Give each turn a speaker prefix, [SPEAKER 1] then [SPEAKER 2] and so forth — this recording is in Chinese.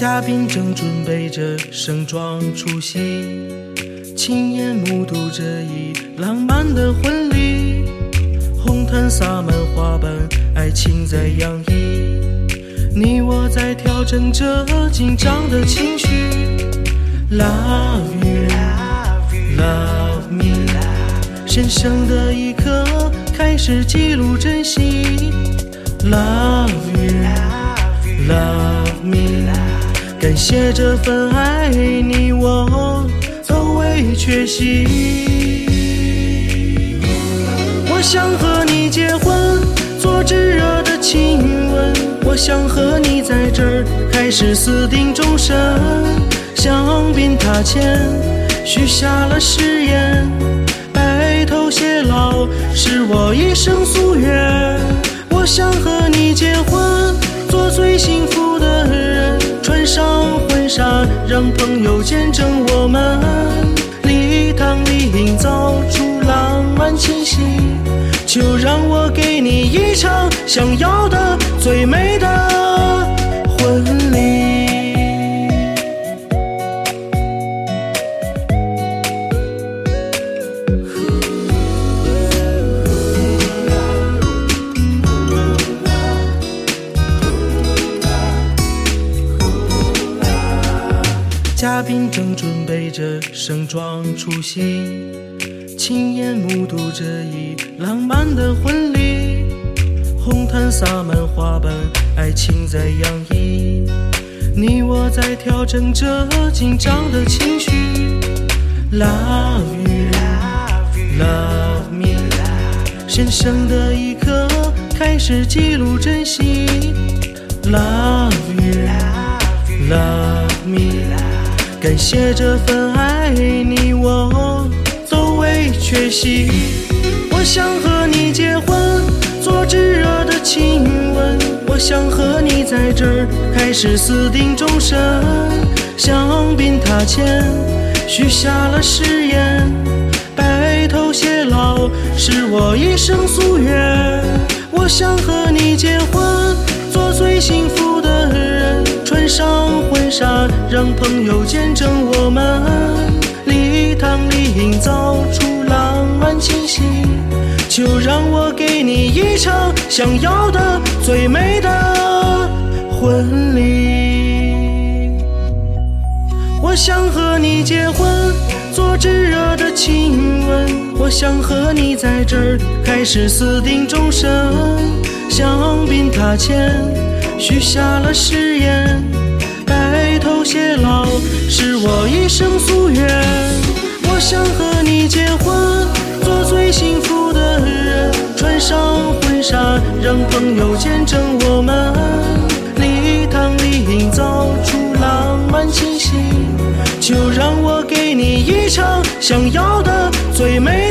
[SPEAKER 1] 嘉宾正准备着盛装出席，亲眼目睹这一浪漫的婚礼。红毯洒满花瓣，爱情在洋溢。你我在调整着紧张的情绪。Love you, love me。神圣的一刻，开始记录珍惜。Love you, 写这份爱，你我都未缺席。我想和你结婚，做炙热的亲吻。我想和你在这儿开始私定终身。香槟塔前许下了誓言，白头偕老是我一生夙愿。我想和你结婚，做最幸福见证我们。礼堂里营造出浪漫气息，就让我给你一场想要嘉宾正准备着盛装出席，亲眼目睹这一浪漫的婚礼。红毯洒满花瓣，爱情在洋溢。你我在调整着紧张的情绪。Love you, love me。神圣的一刻，开始记录珍惜。感谢这份爱，你我都未缺席。我想和你结婚，做炙热的亲吻。我想和你在这儿开始私定终身。香槟塔前许下了誓言，白头偕老是我一生夙愿。我想和你结婚，做最幸福的人，穿上，让朋友见证我们。礼堂里营造出浪漫气息，就让我给你一场想要的最美的婚礼。我想和你结婚，做炙热的亲吻。我想和你在这儿开始私定终身。香槟塔前许下了誓言，头偕老是我一生夙愿。我想和你结婚，做最幸福的人，穿上婚纱，让朋友见证我们。礼堂里营造出浪漫气息，就让我给你一场想要的最美。